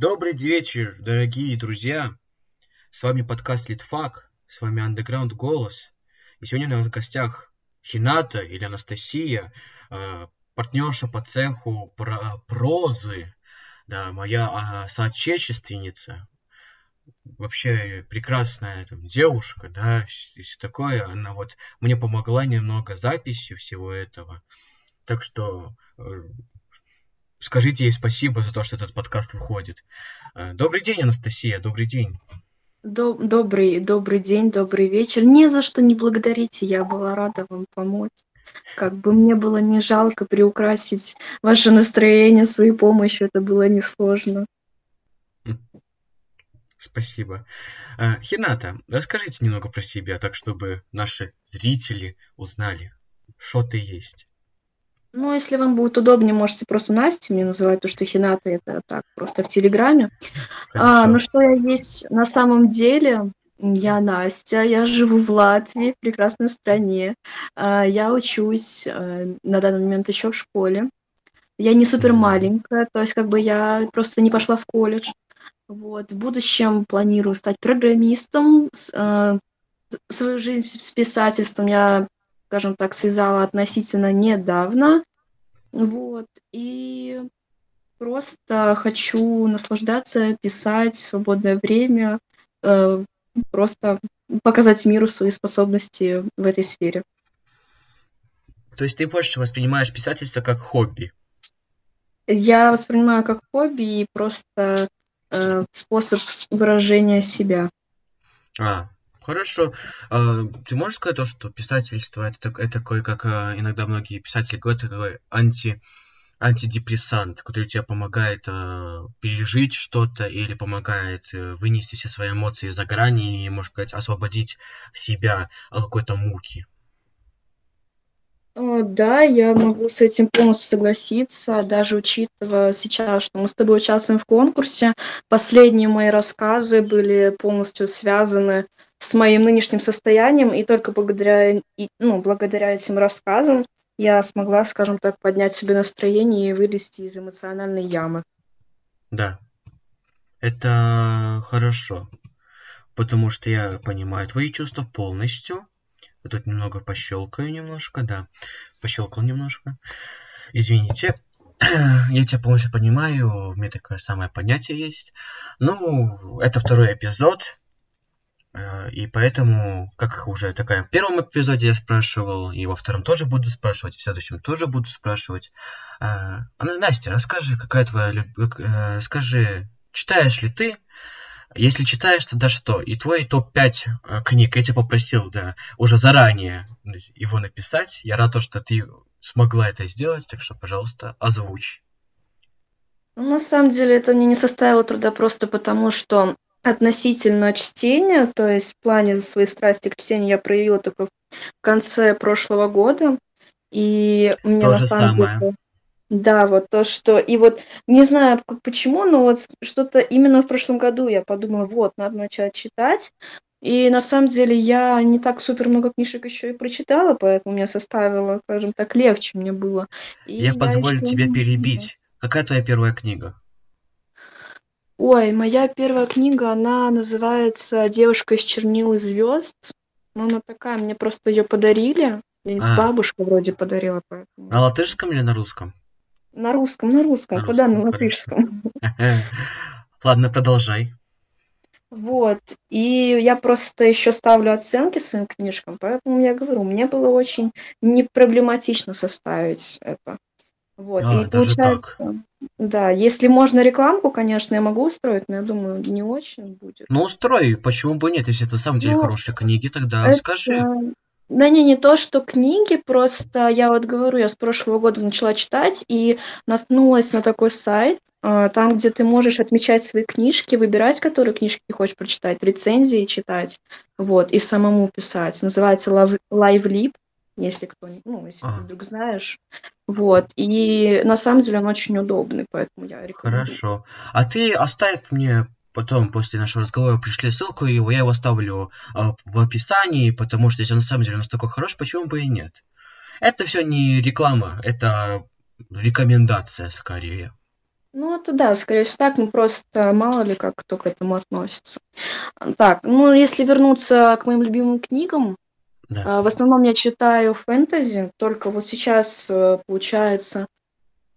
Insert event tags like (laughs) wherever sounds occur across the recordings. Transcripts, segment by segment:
Добрый вечер, дорогие друзья! С вами подкаст Литфак, с вами Underground Голос. И сегодня у нас в гостях Хината или Анастасия, э, партнерша по цеху про прозы, да, моя э, соотечественница, вообще прекрасная там, девушка, да, и все такое. Она вот мне помогла немного записью всего этого. Так что э, скажите ей спасибо за то, что этот подкаст выходит. Э, добрый день, Анастасия, добрый день. Добрый, добрый день, добрый вечер. Не за что не благодарите, я была рада вам помочь. Как бы мне было не жалко приукрасить ваше настроение своей помощью, это было несложно. Спасибо. Э, Хината, расскажите немного про себя, так чтобы наши зрители узнали, что ты есть. Ну, если вам будет удобнее, можете просто Настя мне называть, потому что Хината это так, просто в Телеграме. А, ну, что я есть на самом деле? Я Настя, я живу в Латвии, в прекрасной стране. А, я учусь а, на данный момент еще в школе. Я не супер маленькая, то есть как бы я просто не пошла в колледж. Вот. В будущем планирую стать программистом. С, э, свою жизнь с писательством я скажем так, связала относительно недавно. Вот. И просто хочу наслаждаться, писать в свободное время, э, просто показать миру свои способности в этой сфере. То есть ты больше воспринимаешь писательство как хобби? Я воспринимаю как хобби и просто э, способ выражения себя. А, Хорошо. А, ты можешь сказать то, что писательство это, это такой, как а, иногда многие писатели говорят, такой анти, антидепрессант, который тебе помогает э, пережить что-то или помогает э, вынести все свои эмоции за грани и, можно сказать, освободить себя от какой-то муки. Да, я могу с этим полностью согласиться, даже учитывая сейчас, что мы с тобой участвуем в конкурсе. Последние мои рассказы были полностью связаны с моим нынешним состоянием, и только благодаря, ну, благодаря этим рассказам я смогла, скажем так, поднять себе настроение и вылезти из эмоциональной ямы. Да, это хорошо, потому что я понимаю твои чувства полностью. Я тут немного пощелкаю немножко, да, пощелкал немножко. Извините, (clears throat) я тебя полностью понимаю, у меня такое самое понятие есть. Ну, это второй эпизод, и поэтому, как уже такая в первом эпизоде я спрашивал, и во втором тоже буду спрашивать, в следующем тоже буду спрашивать. А, Настя, расскажи, какая твоя... Э, скажи, читаешь ли ты? Если читаешь, тогда что? И твой топ-5 книг, я тебя попросил, да, уже заранее его написать. Я рад, что ты смогла это сделать, так что, пожалуйста, озвучь. Ну, на самом деле, это мне не составило труда просто потому, что Относительно чтения, то есть в плане своей страсти к чтению я проявила только в конце прошлого года. И мне То на же самом самое. деле... Да, вот то, что... И вот не знаю, почему, но вот что-то именно в прошлом году я подумала, вот, надо начать читать. И на самом деле я не так супер много книжек еще и прочитала, поэтому мне составило, скажем так, легче мне было. И я позволю еще... тебе перебить. Какая твоя первая книга? Ой, моя первая книга, она называется «Девушка из чернил и звезд». Ну, она такая, мне просто ее подарили. А. Бабушка вроде подарила. Поэтому... На латышском или на русском? На русском, на русском. На Куда русском, на латышском? (laughs) Ладно, продолжай. Вот. И я просто еще ставлю оценки своим книжкам, поэтому я говорю, мне было очень непроблематично составить это. Вот. А, и получается, так. да, если можно рекламку, конечно, я могу устроить, но я думаю, не очень будет. Ну, устрой, почему бы нет, если это на самом деле ну, хорошие книги, тогда это... скажи. Да не, не то, что книги, просто я вот говорю, я с прошлого года начала читать и наткнулась на такой сайт, а, там, где ты можешь отмечать свои книжки, выбирать, которые книжки ты хочешь прочитать, рецензии читать, вот, и самому писать. Называется LiveLib если кто ну, если а. ты вдруг знаешь. Вот. И на самом деле он очень удобный, поэтому я рекомендую. Хорошо. А ты оставь мне потом, после нашего разговора, пришли ссылку, и я его оставлю э, в описании, потому что если он на самом деле настолько хорош, почему бы и нет? Это все не реклама, это рекомендация скорее. Ну, это да, скорее всего так, ну просто мало ли как кто к этому относится. Так, ну если вернуться к моим любимым книгам, Да. а, в основном я читаю фэнтези, только вот сейчас, э, получается,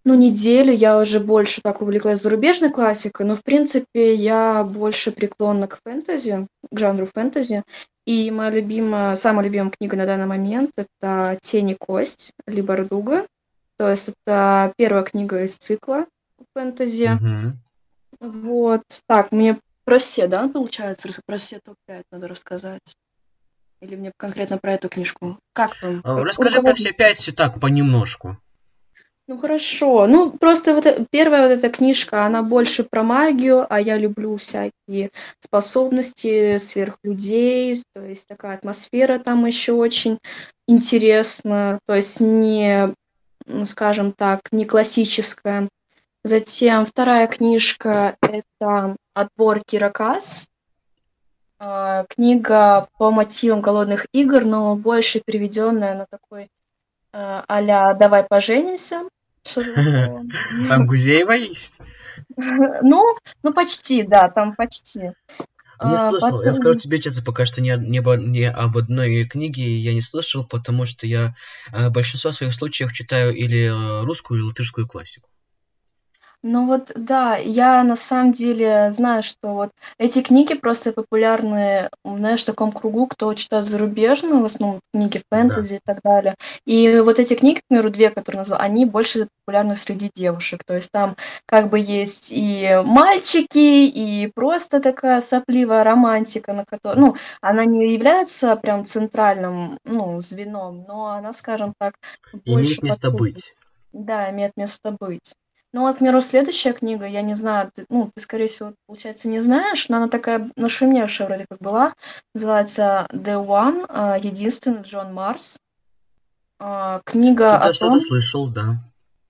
ну, неделю я уже больше так увлеклась зарубежной классикой, но, в принципе, я больше преклонна к фэнтези, к жанру фэнтези. И моя любимая, самая любимая книга на данный момент это «Тень и кость» Ли Бардуга. То есть это первая книга из цикла фэнтези. Мгм. Вот. Так, мне про все, да, получается? Про все топ-5 надо рассказать. Или мне конкретно про эту книжку? Как там? А, Расскажи про все пять так, понемножку. Ну хорошо. Ну просто вот э- первая вот эта книжка, она больше про магию, а я люблю всякие способности сверхлюдей, то есть такая атмосфера там еще очень интересна, то есть не, ну, скажем так, не классическая. Затем вторая книжка это «Отбор Киракас». А, Книга по мотивам голодных игр, но больше переведенная на такой а-ля «Давай поженимся». (laughs) Там Гузеева есть? (laughs) Ну, ну почти, да, там почти. Не А, слышал. Я скажу тебе честно, пока что ни, ни об одной книге я не слышал, потому что я э, большинство своих случаев читаю или э, русскую, или латышскую классику. Ну вот, да, я на самом деле знаю, что вот эти книги просто популярны, знаешь, в таком кругу, кто читает зарубежную, в основном книги фэнтези и так далее. И вот эти книги, к примеру, две, которые назвала, они больше популярны среди девушек. То есть там как бы есть и мальчики, и просто такая сопливая романтика, на которой, ну, она не является прям центральным, ну, звеном, но она, скажем так, больше Имеет место подходит. быть. Да, имеет место быть. Ну, вот, к примеру, следующая книга, я не знаю, ты, ну, ты, скорее всего, получается, не знаешь, но она такая нашумевшая вроде как была. Называется The One, а, единственный Джон Марс. А, Книга Что-то о что-то том, слышал, да.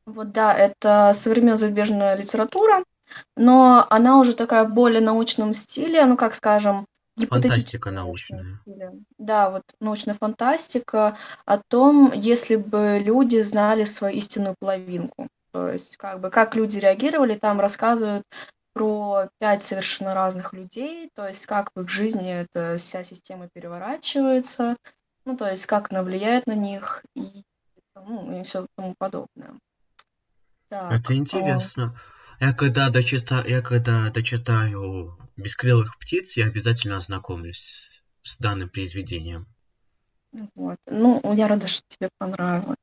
вот да, это современная зарубежная литература, но она уже такая в более научном стиле, ну, как скажем, Фантастика научная. Да, вот научная фантастика о том, если бы люди знали свою истинную половинку. То есть, как бы, как люди реагировали, там рассказывают про пять совершенно разных людей, то есть, как в их жизни эта вся система переворачивается, ну, то есть, как она влияет на них и, ну, и все тому подобное. Так, Это а, интересно. Я когда дочитаю, я когда дочитаю «Бескрылых птиц», я обязательно ознакомлюсь с данным произведением. Вот. Ну, я рада, что тебе понравилось.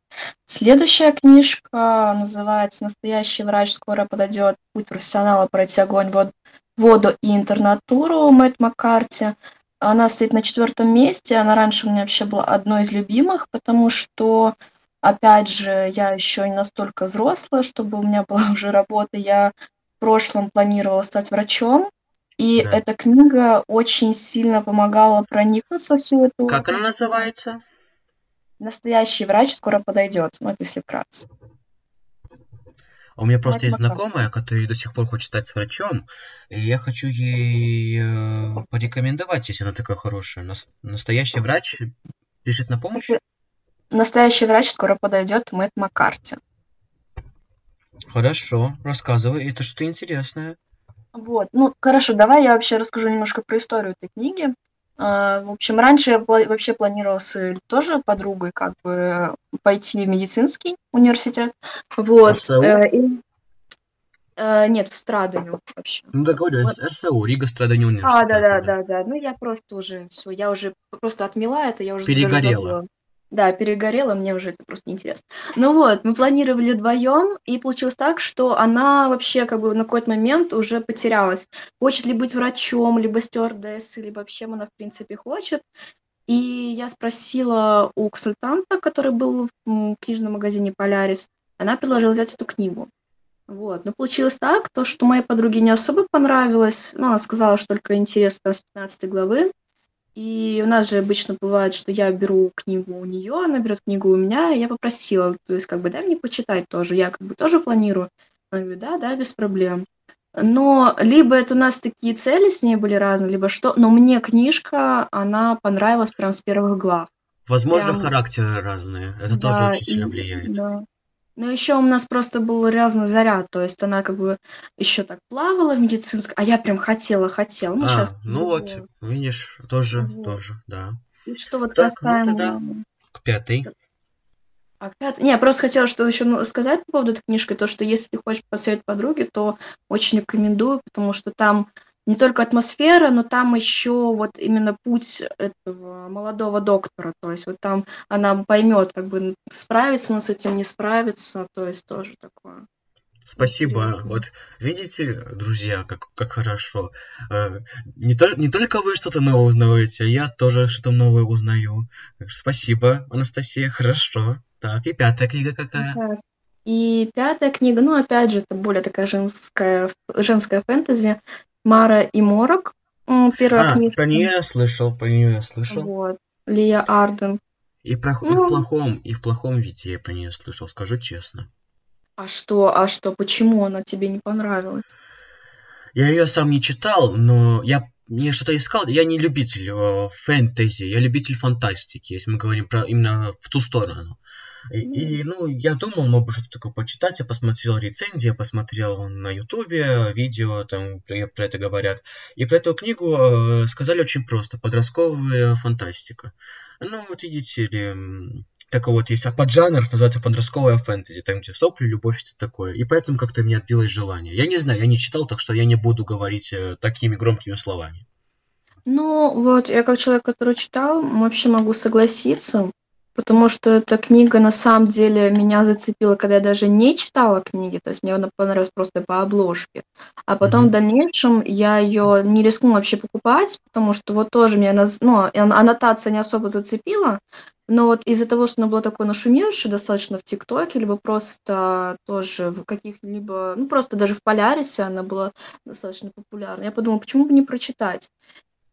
Следующая книжка называется «Настоящий врач скоро подойдет. Путь профессионала пройти огонь, вод- воду и интернатуру» Мэтт Маккарти. Она стоит на четвертом месте. Она раньше у меня вообще была одной из любимых, потому что, опять же, я еще не настолько взрослая, чтобы у меня была (laughs) уже работа. Я в прошлом планировала стать врачом. И Да. эта книга очень сильно помогала проникнуться всю эту Как она называется? Настоящий врач скоро подойдет. Ну, это если вкратце. У меня просто Мэтт есть Маккарти. знакомая, которая до сих пор хочет стать врачом, и я хочу ей э, порекомендовать, если она такая хорошая. Нас- настоящий врач пишет на помощь? Настоящий врач скоро подойдет. Мэтт Маккарти. Хорошо, рассказывай, это что-то интересное. Вот. Ну, хорошо, давай я вообще расскажу немножко про историю этой книги. А, В общем, раньше я вообще планировала с тоже подругой как бы пойти в медицинский университет. Вот. РСУ? э, и- э, Нет, в Страдане вообще. Ну, да говорю, Вот. РСУ, Рига Страдания А, университета. да, да, да, да. Ну, я просто уже все, я уже просто отмела это, я уже Перегорела. забыла. Да, перегорела, мне уже это просто неинтересно. Ну вот, мы планировали вдвоем, и получилось так, что она вообще как бы на какой-то момент уже потерялась. Хочет ли быть врачом, либо стюардессой, либо вообще она в принципе хочет. И я спросила у консультанта, который был в книжном магазине «Полярис», она предложила взять эту книгу. Вот. Но получилось так, то, что моей подруге не особо понравилось. Ну, она сказала, что только интересно с 15 главы. И у нас же обычно бывает, что я беру книгу у нее, она берет книгу у меня, и я попросила, то есть как бы дай мне почитать тоже, я как бы тоже планирую. Она говорит, да, да, без проблем. Но либо это у нас такие цели с ней были разные, либо что, но мне книжка, она понравилась прям с первых глав. Возможно, Прям- характеры разные. Это тоже Да, очень сильно и- влияет. Да. Но еще у нас просто был разный заряд, то есть она как бы еще так плавала в медицинской, а я прям хотела, хотела. Ну, а, сейчас ну вот, видишь, тоже, вот. тоже, да. И что вот так, касаемо... ну тогда к пятой. А пятый... Не, я просто хотела что еще ну, сказать по поводу этой книжки, то, что если ты хочешь посоветовать подруге, то очень рекомендую, потому что там не только атмосфера, но там еще вот именно путь этого молодого доктора. То есть вот там она поймет, как бы справиться она с этим, не справиться, то есть тоже такое. Спасибо. Вот видите, друзья, как, как хорошо. Э, не, то, не только вы что-то новое узнаете, а я тоже что-то новое узнаю. Спасибо, Анастасия, хорошо. Так, и пятая книга какая? Так. И пятая книга, ну, опять же, это более такая женская, женская фэнтези. Мара и Морок. Первая а, книжка. про нее я слышал, про нее я слышал. Вот. Лия Арден. И, про, ну, и в плохом, и в плохом виде я про нее слышал, скажу честно. А что, а что, почему она тебе не понравилась? Я ее сам не читал, но я мне что-то искал. Я не любитель э, фэнтези, я любитель фантастики, если мы говорим про именно в ту сторону. И, и, ну, я думал, мог бы что-то такое почитать, я посмотрел рецензии, я посмотрел на ютубе видео, там про, про это говорят. И про эту книгу э, сказали очень просто, подростковая фантастика. Ну, вот видите ли, такой вот есть поджанр, называется подростковая фэнтези, там где сопли, любовь, что такое. И поэтому как-то мне отбилось желание. Я не знаю, я не читал, так что я не буду говорить э, такими громкими словами. Ну, вот, я как человек, который читал, вообще могу согласиться потому что эта книга на самом деле меня зацепила, когда я даже не читала книги, то есть мне она понравилась просто по обложке. А потом mm-hmm. в дальнейшем я ее не рискнула вообще покупать, потому что вот тоже меня ну, аннотация не особо зацепила, но вот из-за того, что она была такой нашумевшей достаточно в ТикТоке, либо просто тоже в каких-либо, ну просто даже в Полярисе она была достаточно популярна, я подумала, почему бы не прочитать.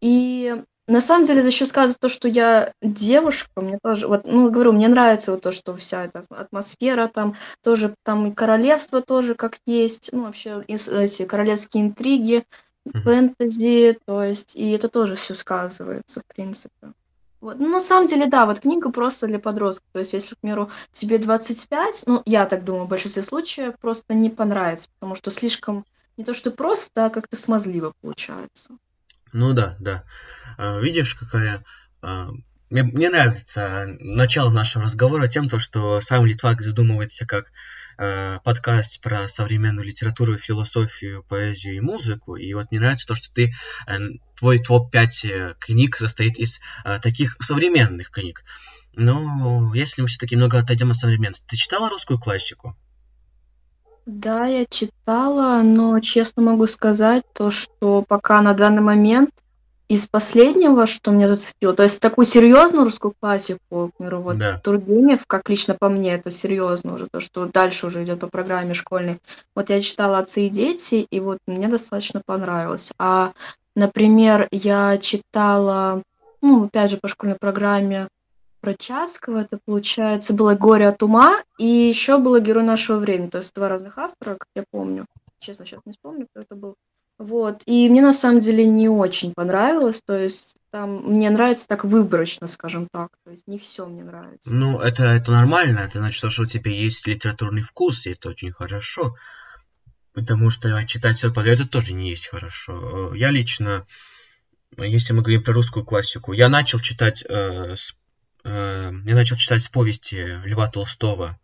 И на самом деле, это еще сказывает то, что я девушка, мне тоже, вот, ну, говорю, мне нравится вот то, что вся эта атмосфера там, тоже там и королевство тоже как есть, ну, вообще эти королевские интриги, mm-hmm. фэнтези, то есть, и это тоже все сказывается, в принципе. Вот. Ну, на самом деле, да, вот книга просто для подростков. То есть, если, к примеру, тебе 25, ну, я так думаю, в большинстве случаев просто не понравится, потому что слишком не то, что просто, а как-то смазливо получается. Ну да, да. А, видишь, какая... А, мне, мне нравится начало нашего разговора тем, то, что сам Литвак задумывается как э, подкаст про современную литературу, философию, поэзию и музыку. И вот мне нравится то, что ты, э, твой топ-5 книг состоит из э, таких современных книг. Но если мы все-таки много отойдем от современности, ты читала русскую классику? Да, я читала, но честно могу сказать то, что пока на данный момент из последнего, что меня зацепило, то есть такую серьезную русскую классику, к примеру, вот Да. Тургенев, как лично по мне, это серьезно уже, то, что дальше уже идет по программе школьной. Вот я читала «Отцы и дети», и вот мне достаточно понравилось. А, например, я читала, ну, опять же, по школьной программе про Часкова, это, получается, было «Горе от ума», и еще было «Герой нашего времени», то есть два разных автора, как я помню. Честно, сейчас не вспомню, кто это был. Вот, и мне на самом деле не очень понравилось, то есть там мне нравится так выборочно, скажем так, то есть не все мне нравится. Ну, это, это нормально, это значит, что у тебя есть литературный вкус, и это очень хорошо. Потому что читать все подряд это тоже не есть хорошо. Я лично, если мы говорим про русскую классику, я начал читать э, с э, я начал читать повести Льва Толстого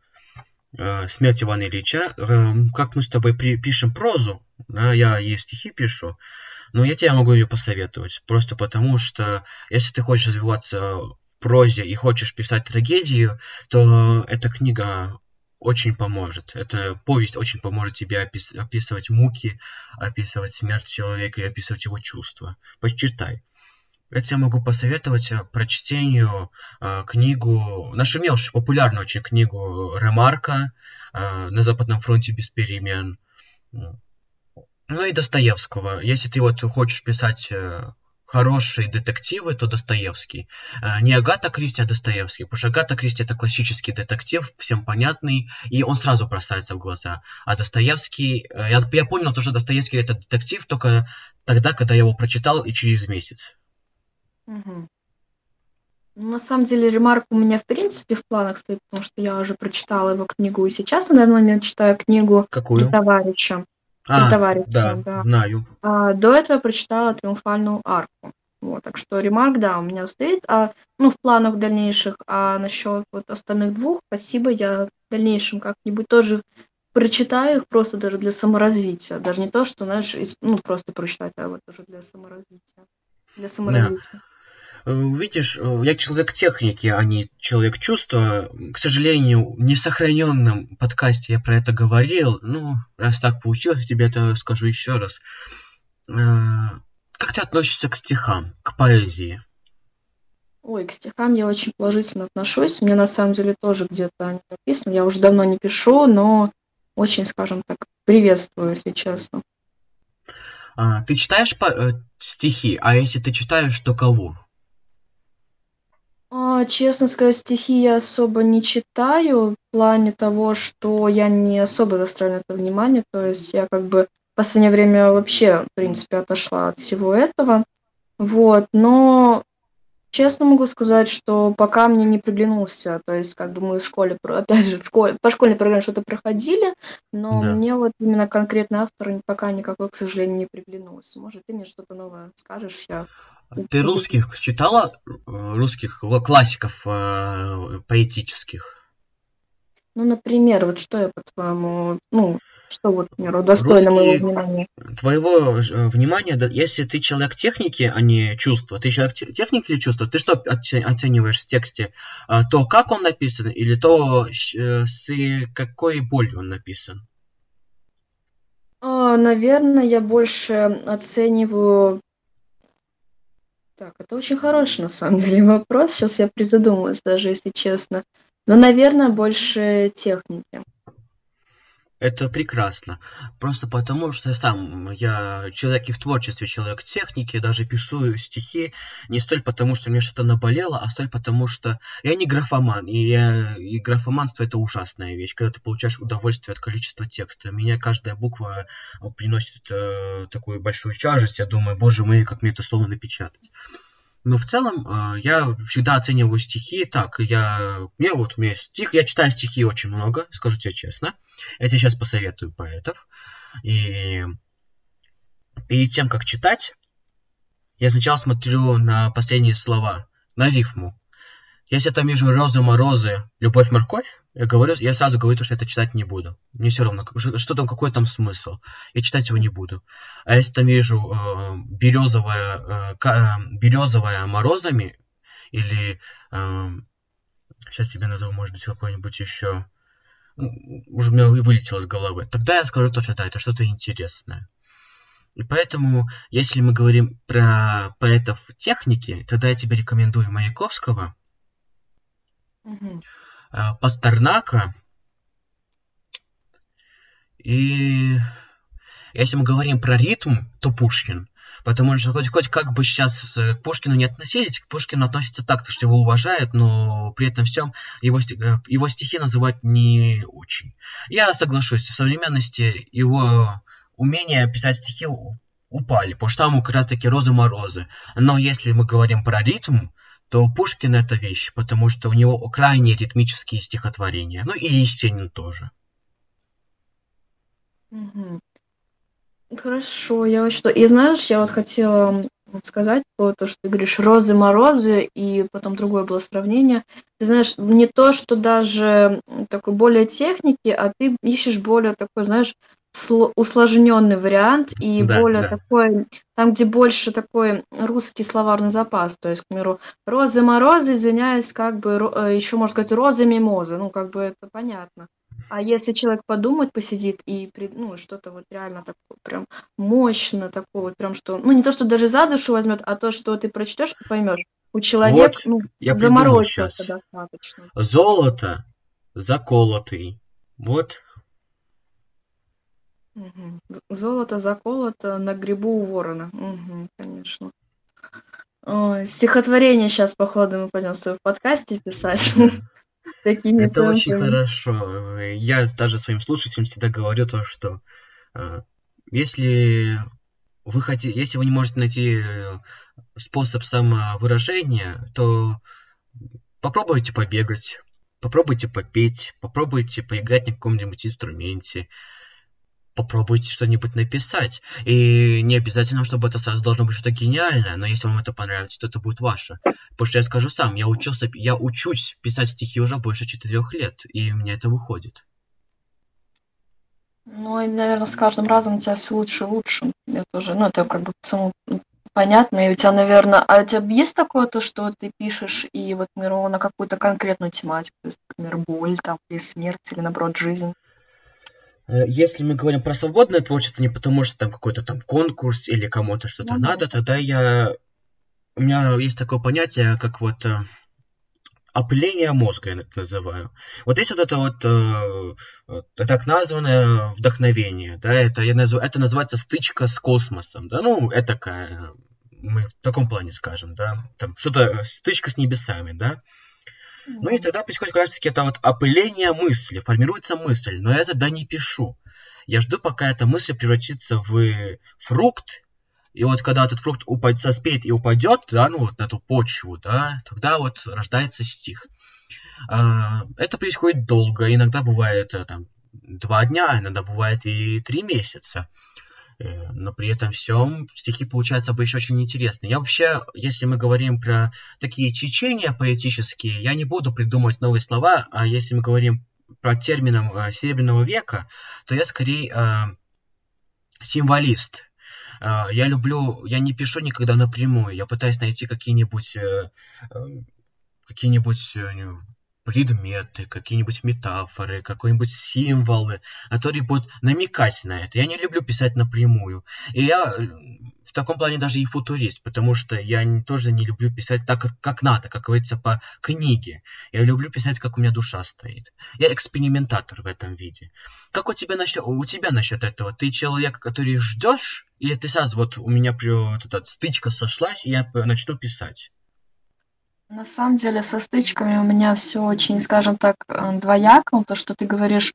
э, «Смерть Ивана Ильича». Э, как мы с тобой пишем прозу, да, я ей стихи пишу, но я тебе могу ее посоветовать. Просто потому, что если ты хочешь развиваться в прозе и хочешь писать трагедию, то эта книга очень поможет. Эта повесть очень поможет тебе опис описывать муки, описывать смерть человека и описывать его чувства. Почитай. Я могу посоветовать э, прочтению э, книгу, нашумевшую, популярную очень книгу Ремарка э, «На Западном фронте без перемен». Ну и Достоевского. Если ты вот хочешь писать э, хорошие детективы, то Достоевский. Э, не Агата Кристи, а Достоевский. Потому что Агата Кристи это классический детектив, всем понятный, и он сразу бросается в глаза. А Достоевский... Э, я, я понял, то, что Достоевский это детектив только тогда, когда я его прочитал и через месяц. Мгм. Ну, на самом деле, ремарк у меня в принципе в планах стоит, потому что я уже прочитала его книгу, и сейчас на данный момент читаю книгу Какую? товарища. А, товарища, да, да. знаю. А, до этого прочитала «Триумфальную арку». Вот, так что ремарк, да, у меня стоит, а, ну, в планах дальнейших, а насчет вот остальных двух, спасибо, я в дальнейшем как-нибудь тоже прочитаю их просто даже для саморазвития, даже не то, что, знаешь, из, ну, просто прочитать, а вот уже для саморазвития, для саморазвития. Видишь, э, я человек техники, а не человек чувства. К сожалению, в несохраненном подкасте я про это говорил. Ну, раз так получилось, тебе это скажу еще раз. Э, Как ты относишься к стихам, к поэзии? Ой, к стихам я очень положительно отношусь. Мне на самом деле тоже где-то они написаны. Я уже давно не пишу, но очень, скажем так, приветствую, если честно. А, Ты читаешь по- э, стихи, а если ты читаешь, то кого? А, честно сказать, стихи я особо не читаю в плане того, что я не особо заостряю на это внимание. То есть я как бы в последнее время вообще, в принципе, отошла от всего этого. Вот, но честно могу сказать, что пока мне не приглянулся, то есть как бы мы в школе, (laughs) опять же, в школе, по школьной программе что-то проходили, но Да. мне вот именно конкретно автор пока никакой, к сожалению, не приглянулся. Может, ты мне что-то новое скажешь, я... Ты русских читала? э, Русских классиков э, поэтических? Ну, например, вот что я, по-твоему, ну, что вот, к примеру, достойно моего внимания? твоего э, внимания, да, если ты человек техники, а не чувства, ты человек те- техники или чувства, ты что оце- оцениваешь в тексте? А, То, как он написан, или то, э, с какой болью он написан? А, наверное, я больше оцениваю... Так, это очень хороший, на самом деле, вопрос. Сейчас я призадумалась даже, если честно. Но, наверное, больше техники. Это прекрасно. Просто потому, что я сам, я человек и в творчестве, человек техники, даже пишу стихи не столь потому, что мне что-то наболело, а столь потому, что я не графоман. И, я, и графоманство это ужасная вещь, когда ты получаешь удовольствие от количества текста. Меня каждая буква э, приносит э, такую большую тяжесть. Я думаю, боже мой, как мне это слово напечатать. Но в целом э, я всегда оцениваю стихи так. Я, мне вот у меня стих, я читаю стихи очень много, скажу тебе честно. Я тебе сейчас посоветую поэтов. И перед тем, как читать, я сначала смотрю на последние слова, на рифму. Если там вижу розы, морозы, любовь, морковь, я, говорю, я сразу говорю, что это читать не буду. Мне все равно, что там, какой там смысл. Я читать его не буду. А если там вижу э, березовая, э, э, березовая морозами, или сейчас тебе назову, может быть, какой-нибудь еще уже у меня вы- вылетело из головы, тогда я скажу то, что да, это что-то интересное. И поэтому, если мы говорим про поэтов техники, тогда я тебе рекомендую Маяковского, Мгм. Э, Пастернака и если мы говорим про ритм, то Пушкин. Потому что хоть, хоть как бы сейчас к Пушкину не относились, к Пушкину относятся так, что его уважают, но при этом всем его, э, его стихи называть не очень. Я соглашусь, в современности его умение писать стихи упали, потому что там как раз таки розы-морозы. Но если мы говорим про ритм, то Пушкин это вещь, потому что у него крайне ритмические стихотворения. Ну и Есенин тоже. Хорошо, я вот что... И знаешь, я вот хотела сказать по то, что ты говоришь розы-морозы, и потом другое было сравнение. Ты знаешь, не то, что даже такой более техники, а ты ищешь более такой, знаешь, усложненный вариант и Да, более да. такой, там, где больше такой русский словарный запас. То есть, к примеру, розы-морозы, извиняюсь, как бы еще можно сказать розы-мимозы. Ну, как бы это понятно. А если человек подумать, посидит и ну, что-то вот реально такое прям мощно такое вот прям что, ну не то, что даже за душу возьмет, а то, что ты прочтешь и поймешь. У человека, Вот, ну, я заморочился сейчас. достаточно. Золото заколотый. Вот. Мгм. З- Золото заколото на грибу у ворона. Мгм, конечно. Ой, стихотворение сейчас, походу, мы пойдем с тобой в подкасте писать. (laughs) Такими Это очень темпами. хорошо. Я даже своим слушателям всегда говорю то, что э, если вы хотите, если вы не можете найти э, способ самовыражения, то попробуйте побегать, попробуйте попеть, попробуйте поиграть на каком-нибудь инструменте, попробуйте что-нибудь написать. И не обязательно, чтобы это сразу должно быть что-то гениальное, но если вам это понравится, то это будет ваше. Потому что я скажу сам, я учился, я учусь писать стихи уже больше четырех лет, и у меня это выходит. Ну, и, наверное, с каждым разом у тебя все лучше и лучше. Это уже, ну, это как бы само понятно. И у тебя, наверное, а у тебя есть такое то, что ты пишешь и вот, например, на какую-то конкретную тематику, то есть, например, боль там, или смерть, или, наоборот, жизнь? Э, если мы говорим про свободное творчество, не потому что там какой-то там конкурс или кому-то что-то ну, надо, тогда я... У меня есть такое понятие, как вот э, опыление мозга, я это называю. Вот есть вот это вот э, так названное вдохновение, да, это, я назов... это называется стычка с космосом, да, ну, это такая, мы в таком плане скажем, да, там что-то, стычка с небесами, да, ну и тогда происходит как раз таки это вот опыление мысли, формируется мысль, но я тогда не пишу. Я жду, пока эта мысль превратится в фрукт, и вот когда этот фрукт упадет, соспеет и упадет, да, ну вот на эту почву, да, тогда вот рождается стих. А, это происходит долго, иногда бывает э, там два дня, иногда бывает и три месяца. Э, но при этом всем стихи получаются обычно очень интересные. Я вообще, если мы говорим про такие течения поэтические, я не буду придумывать новые слова, а если мы говорим про термином э, Серебряного века, то я скорее э, символист. Я люблю, я не пишу никогда напрямую, я пытаюсь найти какие-нибудь какие-нибудь предметы, какие-нибудь метафоры, какие-нибудь символы, которые будут намекать на это. Я не люблю писать напрямую. И я э, в таком плане даже и футурист, потому что я тоже не люблю писать так, как, надо, как говорится, по книге. Я люблю писать, как у меня душа стоит. Я экспериментатор в этом виде. Как у тебя насчет, у тебя насчет этого? Ты человек, который ждешь, или ты сразу вот у меня вот эта стычка сошлась, и я начну писать? На самом деле со стычками у меня все очень, скажем так, э, двояко, то, что ты говоришь.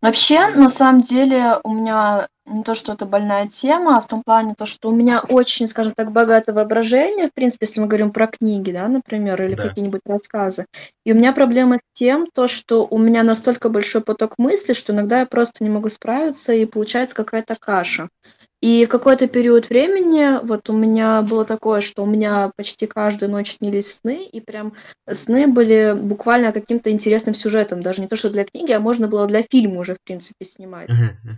Вообще, на самом деле, у меня не то, что это больная тема, а в том плане то, что у меня очень, скажем так, богатое воображение, в принципе, если мы говорим про книги, да, например, или да. какие-нибудь рассказы. И у меня проблема с тем, то, что у меня настолько большой поток мыслей, что иногда я просто не могу справиться, и получается какая-то каша. И в какой-то период времени вот у меня было такое, что у меня почти каждую ночь снились сны, и прям сны были буквально каким-то интересным сюжетом, даже не то, что для книги, а можно было для фильма уже, в принципе, снимать.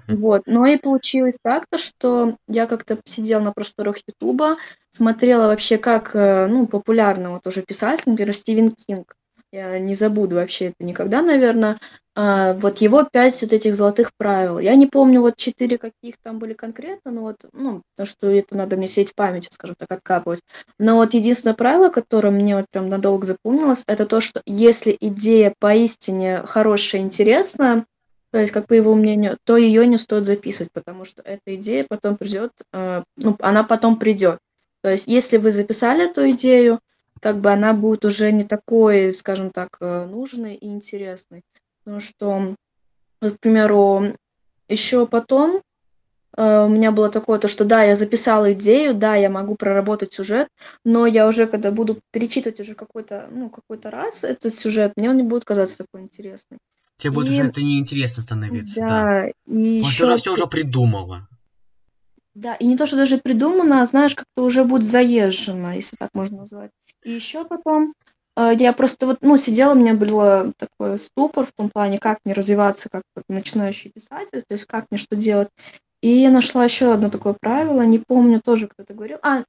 Вот. Но и получилось так-то, что я как-то сидела на просторах Ютуба, смотрела вообще, как, э, ну, популярного тоже писатель, например, Стивен Кинг. Я не забуду вообще это никогда, наверное. А, вот его пять вот этих золотых правил. Я не помню вот четыре каких там были конкретно, но вот, ну, потому что это надо мне сеть памяти, скажем так, откапывать. Но вот единственное правило, которое мне вот прям надолго запомнилось, это то, что если идея поистине хорошая, интересная, то есть, как по его мнению, то ее не стоит записывать, потому что эта идея потом придет, э, ну, она потом придет. То есть, если вы записали эту идею, как бы она будет уже не такой, скажем так, э, нужной и интересной. Потому что, к примеру, еще потом э, у меня было такое, то, что да, я записала идею, да, я могу проработать сюжет, но я уже, когда буду перечитывать уже какой-то, ну, какой-то раз этот сюжет, мне он не будет казаться такой интересный. Тебе и... будет уже это неинтересно становиться, да. да. И Может, еще... уже все уже придумала. Да, и не то, что даже придумано, а знаешь, как-то уже будет заезжено, если так можно назвать. И еще потом я просто вот, ну, сидела, у меня был такой ступор в том плане, как мне развиваться как начинающий писатель, то есть как мне что делать. И я нашла еще одно такое правило, не помню, тоже кто-то говорил. А,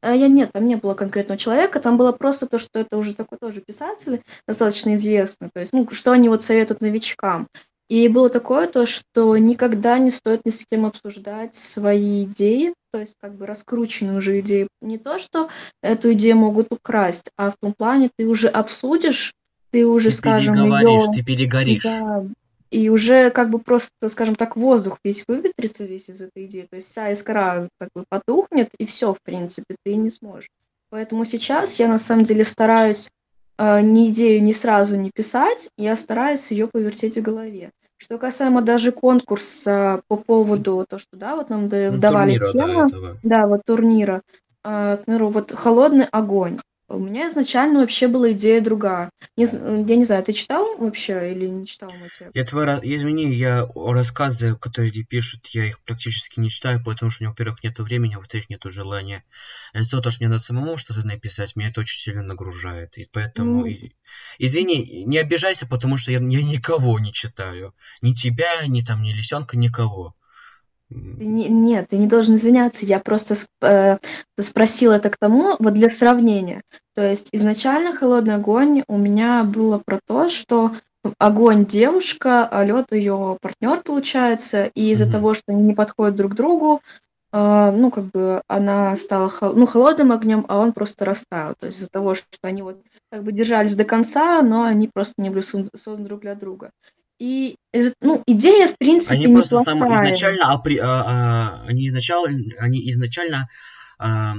а я нет, там не было конкретного человека, там было просто то, что это уже такой тоже писатель, достаточно известный, то есть, ну, что они вот советуют новичкам. И было такое то, что никогда не стоит ни с кем обсуждать свои идеи, то есть как бы раскрученные уже идеи. Не то, что эту идею могут украсть, а в том плане ты уже обсудишь, ты уже, ты скажем, ее... Ты перегоришь. Да, и уже как бы просто, скажем так, воздух весь выветрится весь из этой идеи. То есть вся искра как бы потухнет, и все, в принципе, ты не сможешь. Поэтому сейчас я на самом деле стараюсь э, ни идею ни сразу не писать, я стараюсь ее повертеть в голове. Что касаемо даже конкурса по поводу то, что да, вот нам ну, давали турнира, тему, да, да, вот турнира, э, к примеру, вот холодный огонь. У меня изначально вообще была идея другая. Не, я не знаю, ты читал вообще или не читал мотив? Я твоя, извини, я рассказы, которые пишут, я их практически не читаю, потому что у меня, во-первых, нет времени, а во-вторых, нет желания. Это то, что мне надо самому что-то написать, меня это очень сильно нагружает. И поэтому, mm. извини, не обижайся, потому что я, я никого не читаю. Ни тебя, ни там, ни лисенка, никого. Не, нет, ты не должен извиняться. Я просто э, спросила это к тому, вот для сравнения. То есть изначально холодный огонь у меня было про то, что огонь девушка, а лед ее партнер получается, и из-за mm-hmm. того, что они не подходят друг другу, э, ну как бы она стала хол- ну холодным огнем, а он просто растаял. То есть из-за того, что они вот как бы держались до конца, но они просто не были созданы друг для друга. И ну, идея, в принципе, они просто сам изначально, апри, а, а, они изначально, они изначально а,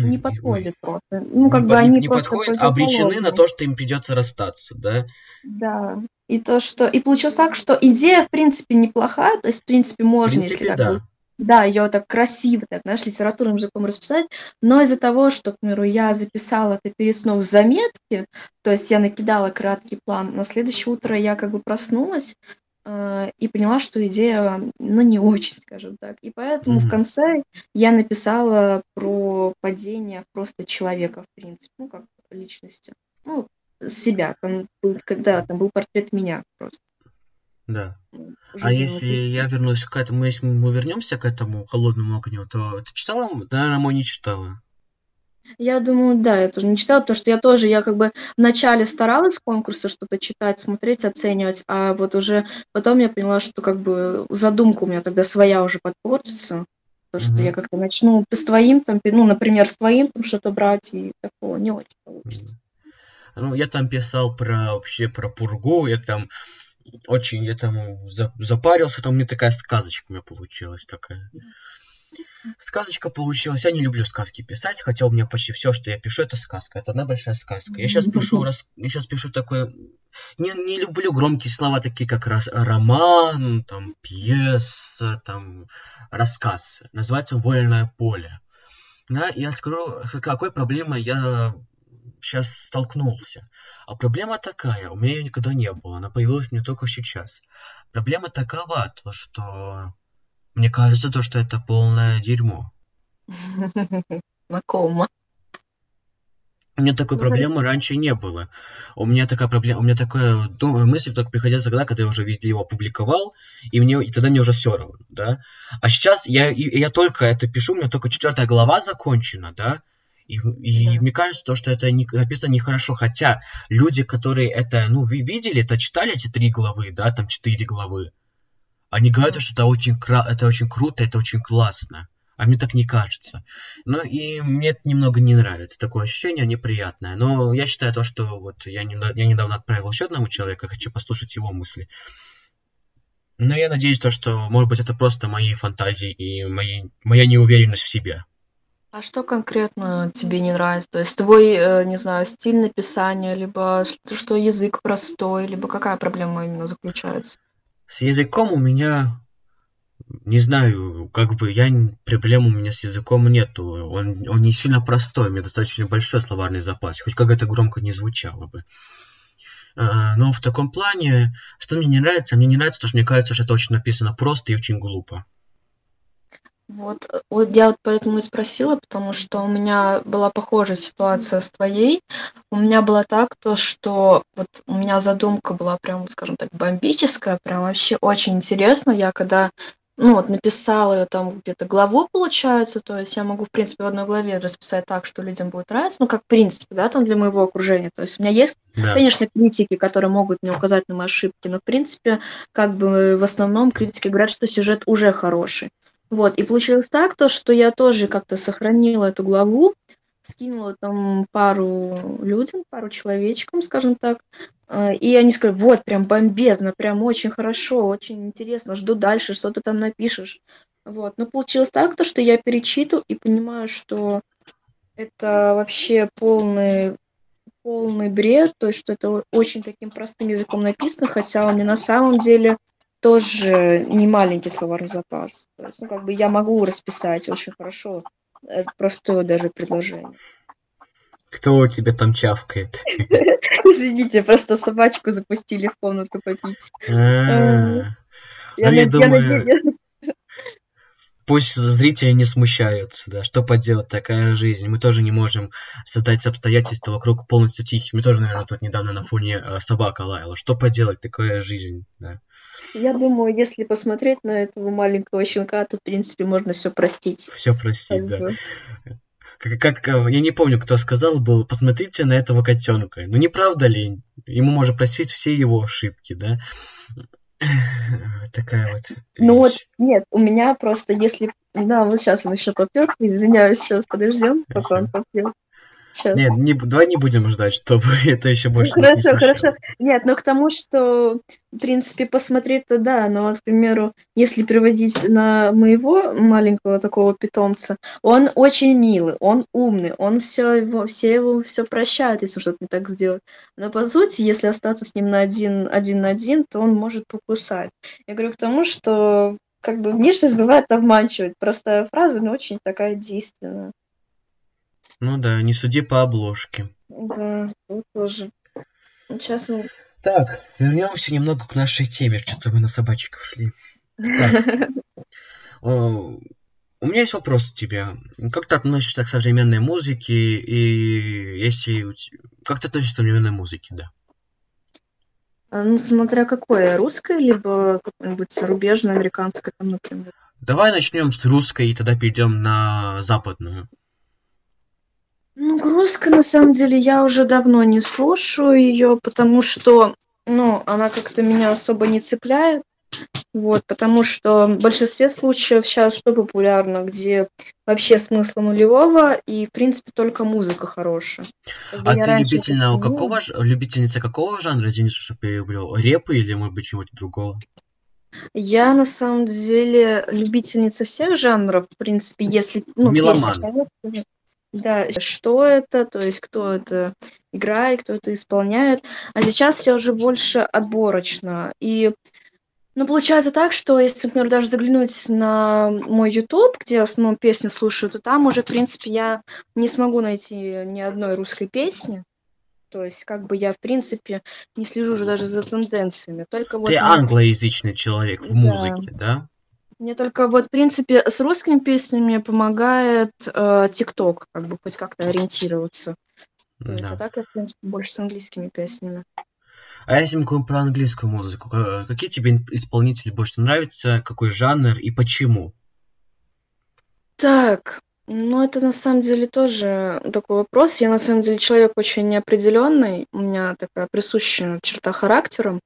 не подходят просто. Ну, как не, бы они не подходят, обречены на то, что им придется расстаться, да? Да. И то, что. И получилось так, что идея, в принципе, неплохая, то есть, в принципе, можно, в принципе, если да. так да, ее так красиво, так, знаешь, литературным языком расписать, но из-за того, что, к примеру, я записала это перед сном в заметке, то есть я накидала краткий план, на следующее утро я как бы проснулась э, и поняла, что идея, ну, не очень, скажем так. И поэтому mm-hmm. в конце я написала про падение просто человека, в принципе, ну, как личности. Ну, себя, там был, когда там был портрет меня просто. Да. А если я вернусь к этому, если мы вернемся к этому холодному огню, то ты читала? Наверное, мой не читала. Я думаю, да, я тоже не читала, потому что я тоже, я как бы вначале старалась конкурса что-то читать, смотреть, оценивать, а вот уже потом я поняла, что как бы задумка у меня тогда своя уже подпортится, то, что mm-hmm. я как-то начну с твоим, там, ну, например, с твоим там что-то брать, и такого не очень получится. Mm-hmm. Ну, я там писал про вообще про пургу, я там очень я там запарился, там мне такая сказочка у меня получилась такая. Сказочка получилась. Я не люблю сказки писать, хотя у меня почти все, что я пишу, это сказка. Это одна большая сказка. Я сейчас пишу, (laughs) рас... я сейчас пишу такое. Не, не люблю громкие слова, такие как раз роман, там пьеса, там рассказ. Называется "Вольное поле". Да, я скажу, какой проблемой я сейчас столкнулся. А проблема такая, у меня ее никогда не было, она появилась мне только сейчас. Проблема такова, то что мне кажется, то, что это полное дерьмо. (laughs) Знакомо. У меня такой проблемы раньше не было. У меня такая проблема, у меня такая думаю, мысль только приходила тогда, когда я уже везде его опубликовал, и мне и тогда мне уже все равно, да. А сейчас я, я только это пишу, у меня только четвертая глава закончена, да, и, и да. мне кажется, то, что это не, написано нехорошо. Хотя люди, которые это, ну, вы видели, это читали эти три главы, да, там четыре главы. Они говорят, что это очень, это очень круто, это очень классно. А мне так не кажется. Ну и мне это немного не нравится. Такое ощущение неприятное. Но я считаю то, что вот я, не, я недавно отправил еще одному человеку, хочу послушать его мысли. Но я надеюсь, то, что, может быть, это просто мои фантазии и мои, моя неуверенность в себе. А что конкретно тебе не нравится? То есть твой, э, не знаю, стиль написания, либо что язык простой, либо какая проблема именно заключается? С языком у меня, не знаю, как бы я проблем у меня с языком нету. Он, он не сильно простой, у меня достаточно большой словарный запас, хоть как это громко не звучало бы. А, но в таком плане, что мне не нравится, мне не нравится то, что мне кажется, что это очень написано просто и очень глупо. Вот, э, вот я вот поэтому и спросила, потому что у меня была похожая ситуация с твоей. У меня было так, то что вот у меня задумка была прям, скажем так, бомбическая, прям вообще очень интересно. Я когда ну вот написала ее там где-то главу, получается, то есть я могу, в принципе, в одной главе расписать так, что людям будет нравиться, ну, как в принципе, да, там для моего окружения. То есть у меня есть, да. конечно, критики, которые могут мне указать на мои ошибки, но, в принципе, как бы в основном критики говорят, что сюжет уже хороший. Вот, и получилось так, то, что я тоже как-то сохранила эту главу, скинула там пару людям, пару человечкам, скажем так, а, и они сказали, вот, прям бомбезно, прям очень хорошо, очень интересно, жду дальше, что ты там напишешь. Вот, но получилось так, то, что я перечитываю и понимаю, что это вообще полный полный бред, то есть что это очень таким простым языком написано, хотя он не на самом деле тоже не маленький словарный запас. То есть, ну, как бы я могу расписать очень хорошо простое даже предложение. Кто у тебя там чавкает? (laughs) Извините, просто собачку запустили в комнату попить. А, э, ну, я думаю, пусть зрители не смущаются, да, что поделать, такая жизнь. Мы тоже не можем создать обстоятельства вокруг полностью тихих. Мы тоже, наверное, тут недавно на фоне э, собака лаяла. Что поделать, такая жизнь, да. Я думаю, если посмотреть на этого маленького щенка, то, в принципе, можно все простить. Все простить, да. Как, как, я не помню, кто сказал был, посмотрите на этого котенка. Ну не правда ли? Ему можно простить все его ошибки, да? Такая вот. Ну вот, нет, у меня просто, если... Да, вот сейчас он еще попьет, извиняюсь, сейчас подождем, пока он попьет. Нет, не, давай не будем ждать, чтобы (laughs) это еще больше ну, Хорошо, не хорошо. Нет, но к тому, что, в принципе, посмотреть-то да, но, вот, к примеру, если переводить на моего маленького такого питомца, он очень милый, он умный, он все его, все его все прощают, если что-то не так сделать. Но, по сути, если остаться с ним на один, один на один, то он может покусать. Я говорю к тому, что как бы внешность бывает обманчивать. Простая фраза, но очень такая действенная. Ну да, не суди по обложке. Да, тоже. Сейчас. Так, вернемся немного к нашей теме. Что-то мы на собачек ушли. Так. (laughs) у меня есть вопрос у тебя. Как ты относишься к современной музыке и если как ты относишься к современной музыке, да? А, ну, смотря какое, русское, либо какое-нибудь зарубежное, американское, там, например. Давай начнем с русской и тогда перейдем на западную. Ну, русская, на самом деле, я уже давно не слушаю ее, потому что, ну, она как-то меня особо не цепляет. Вот, потому что в большинстве случаев сейчас что популярно, где вообще смысла нулевого и, в принципе, только музыка хорошая. А ты любительна какого, любительница какого жанра, извините, что перебрел? Репы или, может быть, чего-то другого? Я на самом деле любительница всех жанров, в принципе, если... Ну, Меломан. Песня, да, что это, то есть кто это играет, кто это исполняет. А сейчас я уже больше отборочно. И ну, получается так, что если, например, даже заглянуть на мой YouTube, где в основном песни слушаю, то там уже, в принципе, я не смогу найти ни одной русской песни. То есть, как бы я, в принципе, не слежу уже даже за тенденциями. Только вот Ты англоязычный человек в музыке, да? Мне только вот, в принципе, с русскими песнями помогает э, ТикТок, как бы хоть как-то ориентироваться. То есть, а так я, в принципе, больше с английскими песнями. А если мы говорим про английскую музыку, какие тебе исполнители больше нравятся, какой жанр и почему? Так, ну это на самом деле тоже такой вопрос. Я на самом деле человек очень неопределенный, у меня такая присущая черта характера.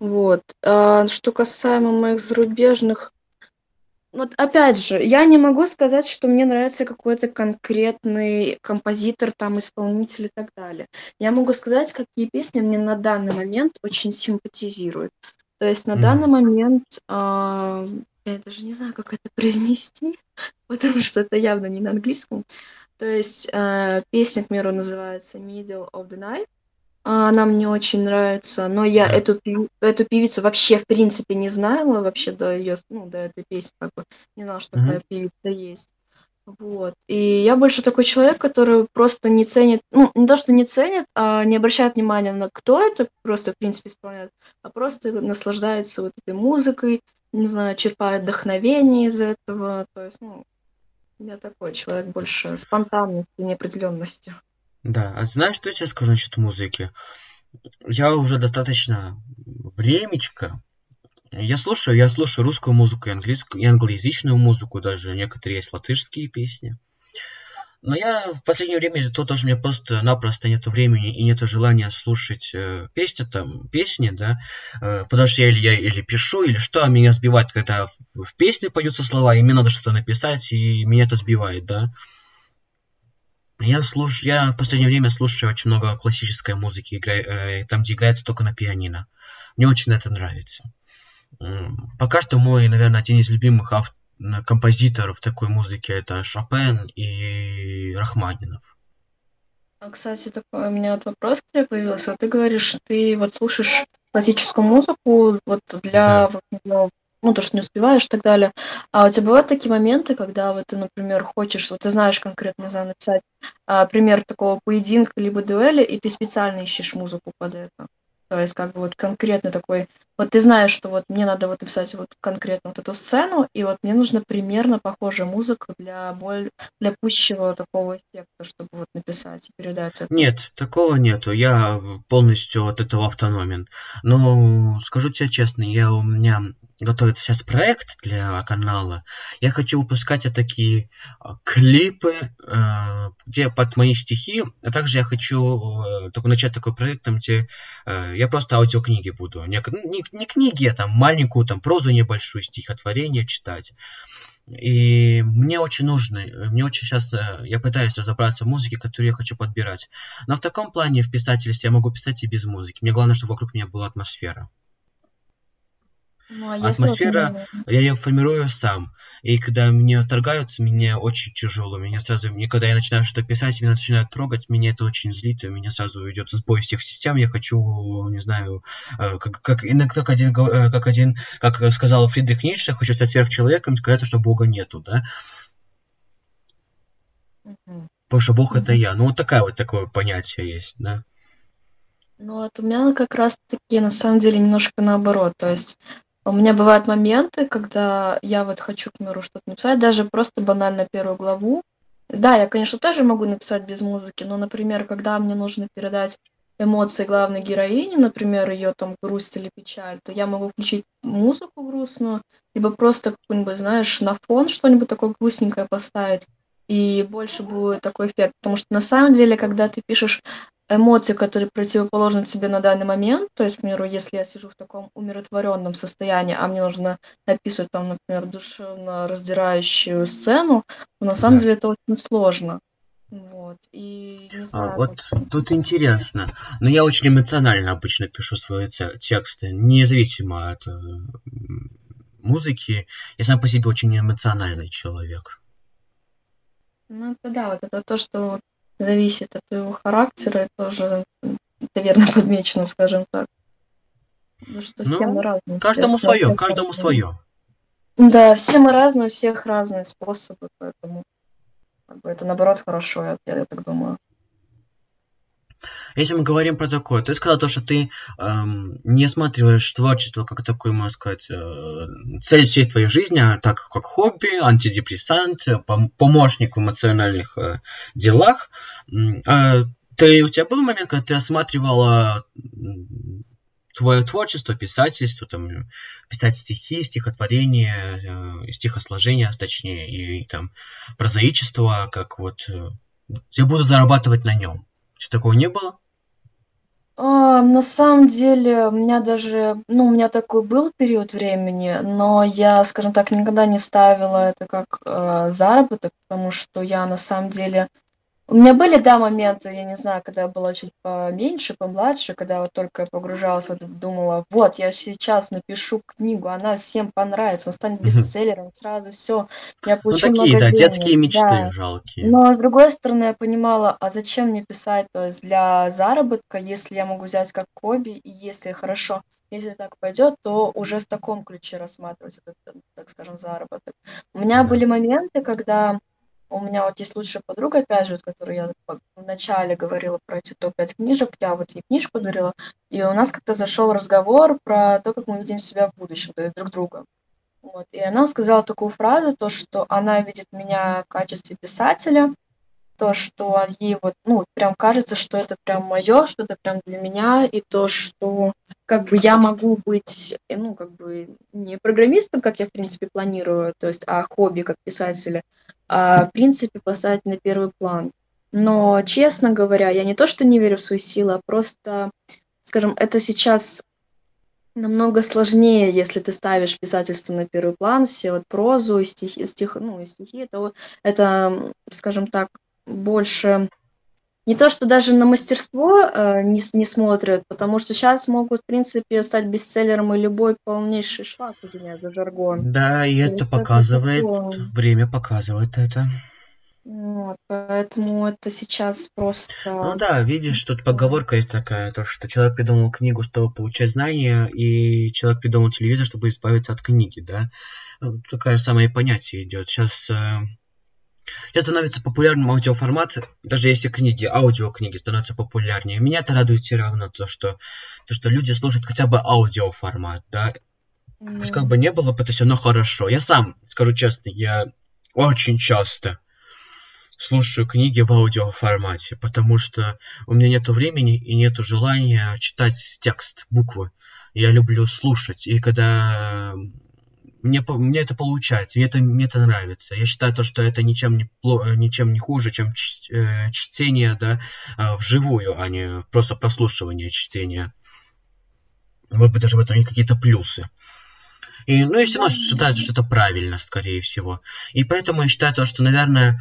Вот. А что касаемо моих зарубежных вот опять же, я не могу сказать, что мне нравится какой-то конкретный композитор, там, исполнитель и так далее. Я могу сказать, какие песни мне на данный момент очень симпатизируют. То есть на mm. данный момент, а, я даже не знаю, как это произнести, (laughs) потому что это явно не на английском. То есть а, песня, к примеру, называется Middle of the Night. А, она мне очень нравится, но я эту эту певицу вообще в принципе не знала вообще до ее, ну, до этой песни, как бы не знала, что такая певица есть. Вот. И я больше такой человек, который просто не ценит, ну, не то, что не ценит, а не обращает внимания на кто это просто, в принципе, исполняет, а просто наслаждается вот этой музыкой, не знаю, черпает вдохновение из этого. То есть, ну, я такой человек больше спонтанности, неопределенности. Да, а знаешь, что я тебе скажу насчет музыки? Я уже достаточно времечко. Я слушаю, я слушаю русскую музыку и английскую, и англоязычную музыку, даже некоторые есть латышские песни. Но я в последнее время из-за того, что у меня просто-напросто нет времени и нет желания слушать э, песни, там, песни, да, э, потому что я или, я или пишу, или что, а меня сбивает, когда в, в песне поются слова, и мне надо что-то написать, и меня это сбивает, да. Э, я слушаю, я в последнее время слушаю очень много классической музыки, игра, э, там, где играется только на пианино. Мне очень это нравится. Пока что мой, наверное, один из любимых ав... композиторов такой музыки это Шопен и Рахманинов. А, кстати, такой у меня вот вопрос к тебе появился. ты говоришь, ты вот слушаешь классическую музыку вот для да. вот, ну, то, что не успеваешь и так далее. А у тебя бывают такие моменты, когда вот ты, например, хочешь, вот ты знаешь конкретно, не знаю, написать а, пример такого поединка либо дуэли, и ты специально ищешь музыку под это. То есть как бы вот конкретно такой, вот ты знаешь, что вот мне надо вот написать вот конкретно вот эту сцену, и вот мне нужна примерно похожая музыка для боль, для пущего такого эффекта, чтобы вот написать и передать это. Нет, такого нету. Я полностью от этого автономен. Но скажу тебе честно, я у меня готовится сейчас проект для канала. Я хочу выпускать такие а, клипы, э, где под мои стихи, а также я хочу э, только начать такой проект, там, где э, я просто аудиокниги буду. Не, не, не книги, а там маленькую там прозу небольшую, стихотворение читать. И мне очень нужно, мне очень сейчас, я пытаюсь разобраться в музыке, которую я хочу подбирать. Но в таком плане в писательстве я могу писать и без музыки. Мне главное, чтобы вокруг меня была атмосфера. Ну, а Атмосфера, я ее формирую сам. И когда мне торгаются, мне очень тяжело. Меня сразу, мне, когда я начинаю что-то писать, меня начинают трогать, меня это очень злит, и меня сразу идет сбой всех систем. Я хочу, не знаю, э, как, как, как, один, э, как один, как сказал Фридрих Ницше, хочу стать сверхчеловеком, сказать, что Бога нету, да? Угу. Потому что Бог угу. это я. Ну, вот такая вот такое понятие есть, да? Ну, вот у меня как раз-таки на самом деле немножко наоборот. То есть у меня бывают моменты, когда я вот хочу, к примеру, что-то написать, даже просто банально первую главу. Да, я, конечно, тоже могу написать без музыки, но, например, когда мне нужно передать эмоции главной героини, например, ее там грусть или печаль, то я могу включить музыку грустную, либо просто какую-нибудь, знаешь, на фон что-нибудь такое грустненькое поставить, и больше будет такой эффект. Потому что на самом деле, когда ты пишешь эмоции, которые противоположны тебе на данный момент. То есть, к примеру, если я сижу в таком умиротворенном состоянии, а мне нужно описывать там, например, душевно раздирающую сцену, то на самом да. деле это очень сложно. Вот. И не а, знаю, а, вот как... тут интересно. Но я очень эмоционально обычно пишу свои тексты, независимо от музыки. Я сам по себе очень эмоциональный человек. Ну, это да, вот это то, что зависит от твоего характера, и тоже это верно (laughs) подмечено, скажем так. Потому что ну, все мы разные. Каждому свое, каждому свое. Да, все мы разные, у всех разные способы, поэтому как бы, это наоборот хорошо, я, я так думаю. Если мы говорим про такое, ты сказал то, что ты эм, не осматриваешь творчество как такой, можно сказать, э, цель всей твоей жизни, а так как хобби, антидепрессант, пом- помощник в эмоциональных э, делах. Э, ты, у тебя был момент, когда ты осматривала твое творчество, писательство, там, писать стихи, стихотворение, э, стихосложение, точнее, и, и там прозаичество, как вот э, я буду зарабатывать на нем. Что такого не было? А, на самом деле, у меня даже, ну, у меня такой был период времени, но я, скажем так, никогда не ставила это как э, заработок, потому что я на самом деле у меня были, да, моменты, я не знаю, когда я была чуть поменьше, помладше, когда вот только я погружалась, вот думала, вот, я сейчас напишу книгу, она всем понравится, она станет бестселлером, сразу все, я Ну, получу такие, много да, детские денег, мечты да. жалкие. Но с другой стороны, я понимала, а зачем мне писать, то есть для заработка, если я могу взять как хобби, и если хорошо, если так пойдет, то уже в таком ключе рассматривать этот, так скажем, заработок. У меня Да. были моменты, когда у меня вот есть лучшая подруга, опять же, которую я в начале говорила про эти топ-5 книжек, я вот ей книжку дарила, и у нас как-то зашел разговор про то, как мы видим себя в будущем, то есть друг друга. Вот. И она сказала такую фразу, то, что она видит меня в качестве писателя, то, что ей вот, ну, прям кажется, что это прям мое, что это прям для меня, и то, что как бы я могу быть, ну, как бы не программистом, как я, в принципе, планирую, то есть, а хобби как писателя, а, в принципе, поставить на первый план. Но, честно говоря, я не то, что не верю в свои силы, а просто, скажем, это сейчас намного сложнее, если ты ставишь писательство на первый план, все вот прозу и стихи, стих, ну, и стихи, это, это, скажем так, больше не то, что даже на мастерство э, не, не смотрят, потому что сейчас могут, в принципе, стать бестселлером и любой полнейший шлак, извиняюсь за жаргон. Да, и это показывает, время показывает это. Вот, поэтому это сейчас просто... Ну да, видишь, тут поговорка есть такая, то, что человек придумал книгу, чтобы получать знания, и человек придумал телевизор, чтобы избавиться от книги, да. Такое самое понятие идет. Сейчас, э, сейчас становится популярным аудиоформат, даже если книги, аудиокниги становятся популярнее. Меня это радует все равно, то, что, то, что люди слушают хотя бы аудиоформат, да. Mm. Пусть как бы не было бы, это все равно хорошо. Я сам, скажу честно, я очень часто слушаю книги в аудиоформате, потому что у меня нет времени и нет желания читать текст, буквы. Я люблю слушать, и когда мне, мне это получается, мне это, мне это нравится. Я считаю, то, что это ничем не, ничем не хуже, чем э, чтение да, а, вживую, а не просто прослушивание чтения. Может быть, даже в этом есть какие-то плюсы. И, ну, и все равно считается, что это правильно, скорее всего. И поэтому я считаю, то, что, наверное,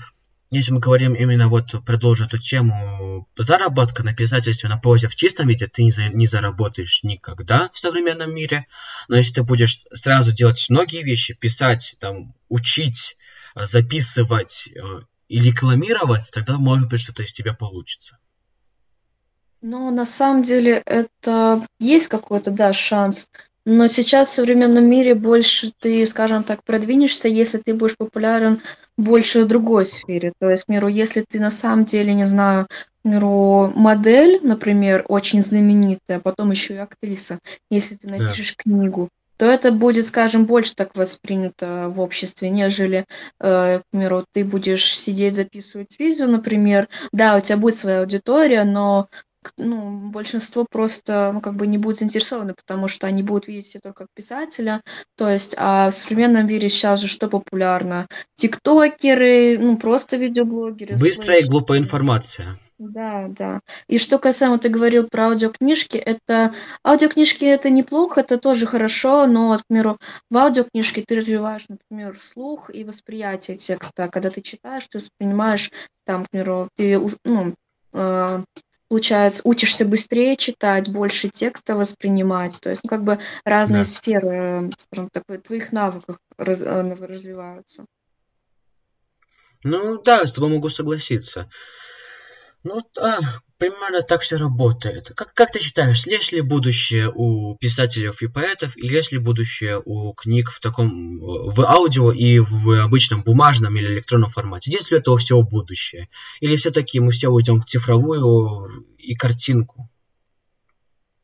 если мы говорим именно вот, предложу эту тему, заработка на писательстве на прозе в чистом виде ты не, за, не заработаешь никогда в современном мире. Но если ты будешь сразу делать многие вещи, писать, там, учить, э, записывать э, и рекламировать, тогда может быть что-то из тебя получится. Но на самом деле это есть какой-то, да, шанс. Но сейчас в современном мире больше ты, скажем так, продвинешься, если ты будешь популярен больше в другой сфере. То есть, к миру, если ты на самом деле, не знаю, к миру модель, например, очень знаменитая, а потом еще и актриса, если ты напишешь да. книгу, то это будет, скажем, больше так воспринято в обществе, нежели, э, к примеру, ты будешь сидеть, записывать видео, например. Да, у тебя будет своя аудитория, но ну, большинство просто, ну, как бы не будет заинтересованы, потому что они будут видеть тебя только как писателя. То есть, а в современном мире сейчас же что популярно? Тиктокеры, ну, просто видеоблогеры. Быстрая и глупая информация. Да, да. И что касаемо, ты говорил про аудиокнижки, это аудиокнижки это неплохо, это тоже хорошо, но, к примеру, в аудиокнижке ты развиваешь, например, слух и восприятие текста. Когда ты читаешь, ты воспринимаешь, там, к примеру, ты ну, э, получается, учишься быстрее читать, больше текста воспринимать. То есть, ну, как бы разные да. сферы, скажем так, твоих навыков раз, э, развиваются. Ну да, с тобой могу согласиться. Ну да, примерно так все работает. Как, как ты считаешь, есть ли будущее у писателей и поэтов, или есть ли будущее у книг в таком в аудио и в обычном бумажном или электронном формате? Есть ли этого всего будущее? Или все-таки мы все уйдем в цифровую и картинку?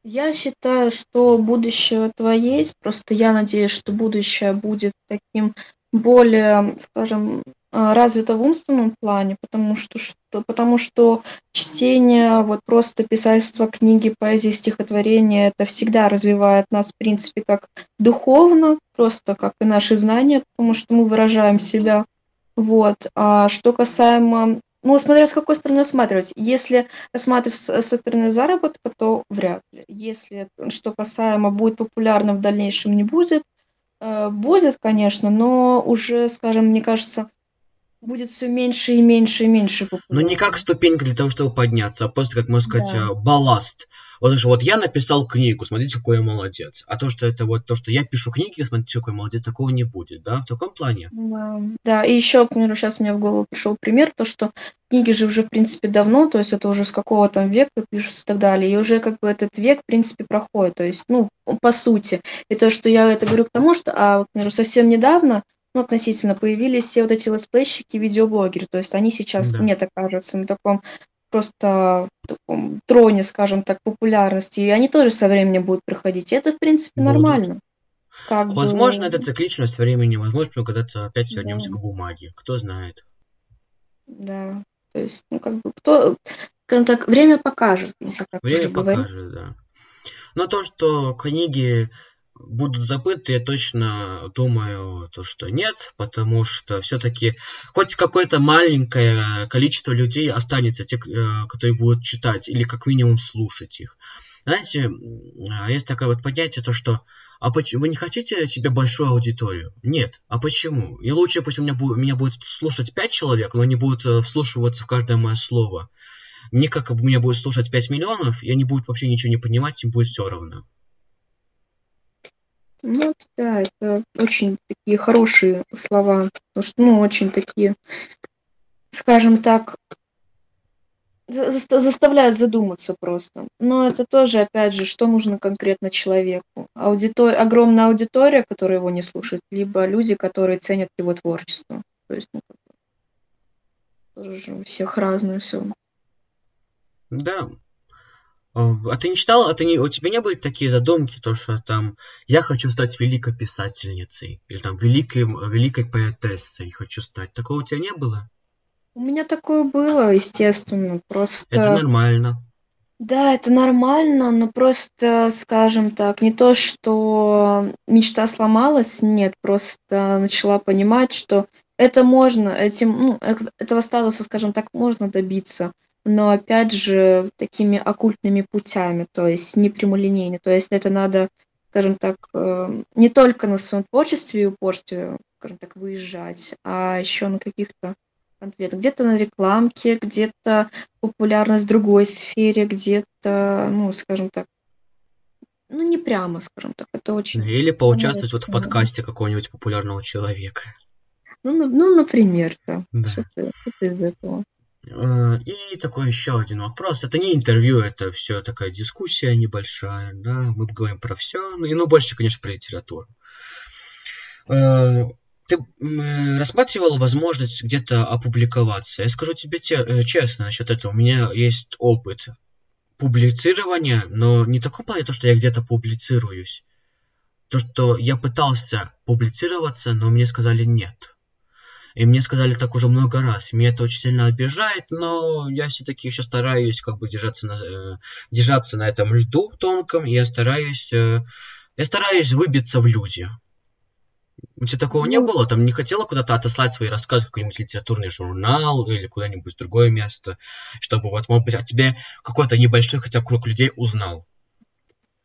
Я считаю, что будущее этого есть. Просто я надеюсь, что будущее будет таким более, скажем, а, развито в умственном плане, потому что, что, потому что чтение, вот просто писательство книги, поэзии, стихотворения, это всегда развивает нас, в принципе, как духовно, просто как и наши знания, потому что мы выражаем себя. Вот. А что касаемо ну, смотря с какой стороны рассматривать. Если рассматривать со стороны заработка, то вряд ли. Если что касаемо будет популярно в дальнейшем не будет, э, будет, конечно, но уже, скажем, мне кажется, будет все меньше и меньше и меньше Но не как ступенька для того, чтобы подняться, а просто, как можно сказать, да. Э, балласт. Вот же вот я написал книгу, смотрите, какой я молодец. А то, что это вот то, что я пишу книги, смотрите, какой я молодец, такого не будет, да, в таком плане. Да, да. и еще, к примеру, сейчас мне в голову пришел пример, то, что книги же уже, в принципе, давно, то есть это уже с какого там века пишутся и так далее, и уже как бы этот век, в принципе, проходит, то есть, ну, по сути. И то, что я это говорю к тому, что, а, к примеру, совсем недавно ну, относительно, появились все вот эти летсплейщики, видеоблогеры. То есть они сейчас, да. мне так кажется, на таком просто таком троне, скажем так, популярности. И они тоже со временем будут приходить. И это, в принципе, будут. нормально. Как возможно, бы... это цикличность времени, возможно, мы когда-то опять вернемся да. к бумаге. Кто знает. Да. То есть, ну, как бы, кто, скажем так, время покажет, если так Время покажет, говорить. да. Но то, что книги будут забыты, я точно думаю, то, что нет, потому что все-таки хоть какое-то маленькое количество людей останется, те, э, которые будут читать или как минимум слушать их. Знаете, а, есть такое вот понятие, то что а почему вы не хотите себе большую аудиторию? Нет. А почему? И лучше пусть у меня, будет, меня будет слушать 5 человек, но они будут э, вслушиваться в каждое мое слово. Не как бы меня будет слушать 5 миллионов, и они будут вообще ничего не понимать, им будет все равно. Ну да, это очень такие хорошие слова, потому что, ну, очень такие скажем так, заставляют задуматься просто. Но это тоже, опять же, что нужно конкретно человеку. Аудитор... Огромная аудитория, которая его не слушает, либо люди, которые ценят его творчество. То есть, ну, тоже у всех разное все. Да. А ты не читал, а ты не, у тебя не были такие задумки, то что там я хочу стать великой писательницей или там великой, великой поэтессой хочу стать. Такого у тебя не было? У меня такое было, естественно, просто... Это нормально. Да, это нормально, но просто, скажем так, не то, что мечта сломалась, нет, просто начала понимать, что это можно, этим, ну, этого статуса, скажем так, можно добиться, но опять же такими оккультными путями, то есть не прямолинейно, то есть это надо, скажем так, э, не только на своем творчестве и упорстве, скажем так, выезжать, а еще на каких-то конкретно. Где-то на рекламке, где-то популярность в другой сфере, где-то, ну, скажем так, ну, не прямо, скажем так, это очень... Или поучаствовать вот в подкасте какого-нибудь популярного человека. Ну, ну например, да. да. Что-то, что из этого. Э, и такой еще один вопрос. Это не интервью, это все такая дискуссия небольшая, да. Мы говорим про все, ну и ну больше, конечно, про литературу. Э, ты э, рассматривал возможность где-то опубликоваться? Я скажу тебе те, честно насчет этого. У меня есть опыт публицирования, но не такой плане, то, что я где-то публицируюсь. То, что я пытался публицироваться, но мне сказали нет. И мне сказали так уже много раз. Меня это очень сильно обижает, но я все-таки еще стараюсь как бы держаться на, э, держаться на этом льду тонком, и я стараюсь, э, я стараюсь выбиться в люди. У тебя такого не ну. было? Там не хотела куда-то отослать свои рассказы в какой-нибудь литературный журнал или куда-нибудь в другое место, чтобы вот, может быть, о тебе какой-то небольшой хотя бы круг людей узнал?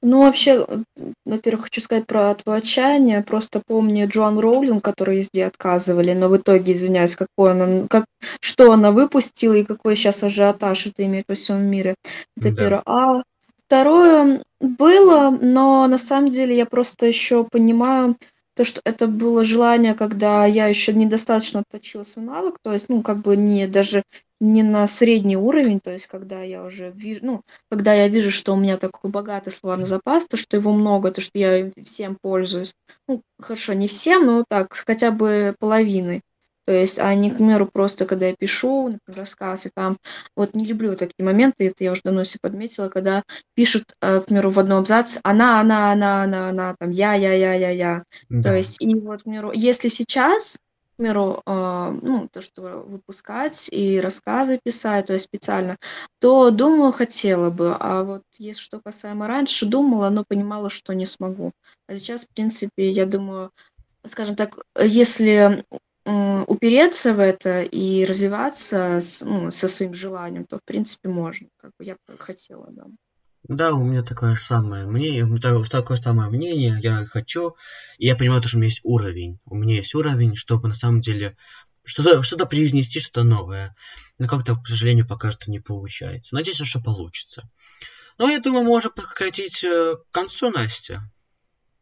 Ну, вообще, во-первых, хочу сказать про твое отчаяние. Просто помни Джоан Роулинг, которой везде отказывали, но в итоге, извиняюсь, какой она, как, что она выпустила и какой сейчас ажиотаж это имеет во всем мире. Это да. первое. А второе, было, но на самом деле я просто еще понимаю, то, что это было желание, когда я еще недостаточно отточила свой навык, то есть, ну, как бы не даже не на средний уровень, то есть, когда я уже вижу, ну, когда я вижу, что у меня такой богатый словарный запас, то, что его много, то, что я всем пользуюсь, ну, хорошо, не всем, но так, хотя бы половиной. То есть, а не, к примеру, просто когда я пишу, например, рассказ, и там, вот не люблю такие моменты, это я уже давно себе подметила, когда пишут, э, к примеру, в одном абзаце, она, она, она, она, она, там, я, я, я, я, я. Да. То есть, и вот, к примеру, если сейчас, примеру, э, ну, то, что выпускать и рассказы писать, то есть специально, то, думаю, хотела бы. А вот если что касаемо раньше, думала, но понимала, что не смогу. А сейчас, в принципе, я думаю, скажем так, если упереться в это и развиваться с, ну, со своим желанием, то, в принципе, можно. Как бы я хотела, да. Да, у меня такое же самое мнение, у меня такое самое мнение, я хочу, и я понимаю, что у меня есть уровень. У меня есть уровень, чтобы на самом деле что-то что привнести, что-то новое. Но как-то, к сожалению, пока что не получается. Надеюсь, что получится. Ну, я думаю, можно подкатить э, к концу, Настя.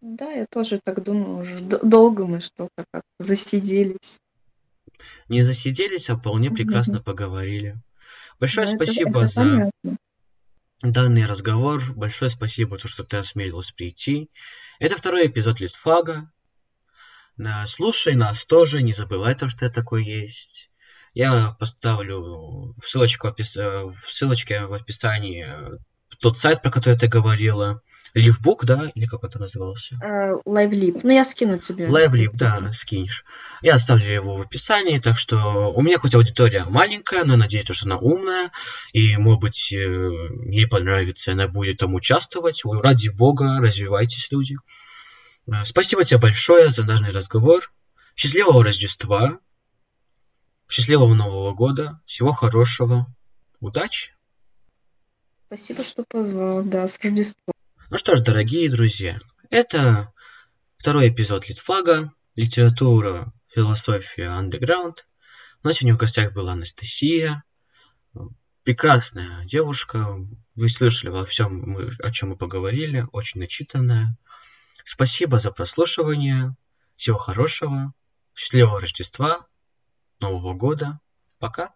Да, я тоже так думаю, уже долго мы что-то как засиделись. Не засиделись, а вполне прекрасно поговорили. Большое ну, спасибо это, это за понятно. Данный разговор. Большое спасибо, то, что ты осмелилась прийти. Это второй эпизод Листфага. Слушай нас тоже, не забывай то, что я такой есть. Я поставлю ссылочку, в ссылочке в описании тот сайт, про который ты говорила. LiveBook, да? Или как это назывался? LiveLib. Uh, ну, я скину тебе. LiveLib, да, скинешь. Я оставлю его в описании, так что у меня хоть аудитория маленькая, но надеюсь, что она умная, и, может быть, э, ей понравится, она будет там участвовать. Ради бога, развивайтесь, люди. Э, спасибо тебе большое за данный разговор. Счастливого Рождества. Счастливого Нового года. Всего хорошего. Удачи. Спасибо, что позвал. Да, с Рождеством. Ну что ж, дорогие друзья, это второй эпизод Литфага, литература, философия, андеграунд. У нас сегодня в гостях была Анастасия, прекрасная девушка. Вы слышали во всем, о чем мы поговорили, очень начитанная. Спасибо за прослушивание. Всего хорошего. Счастливого Рождества, Нового года. Пока.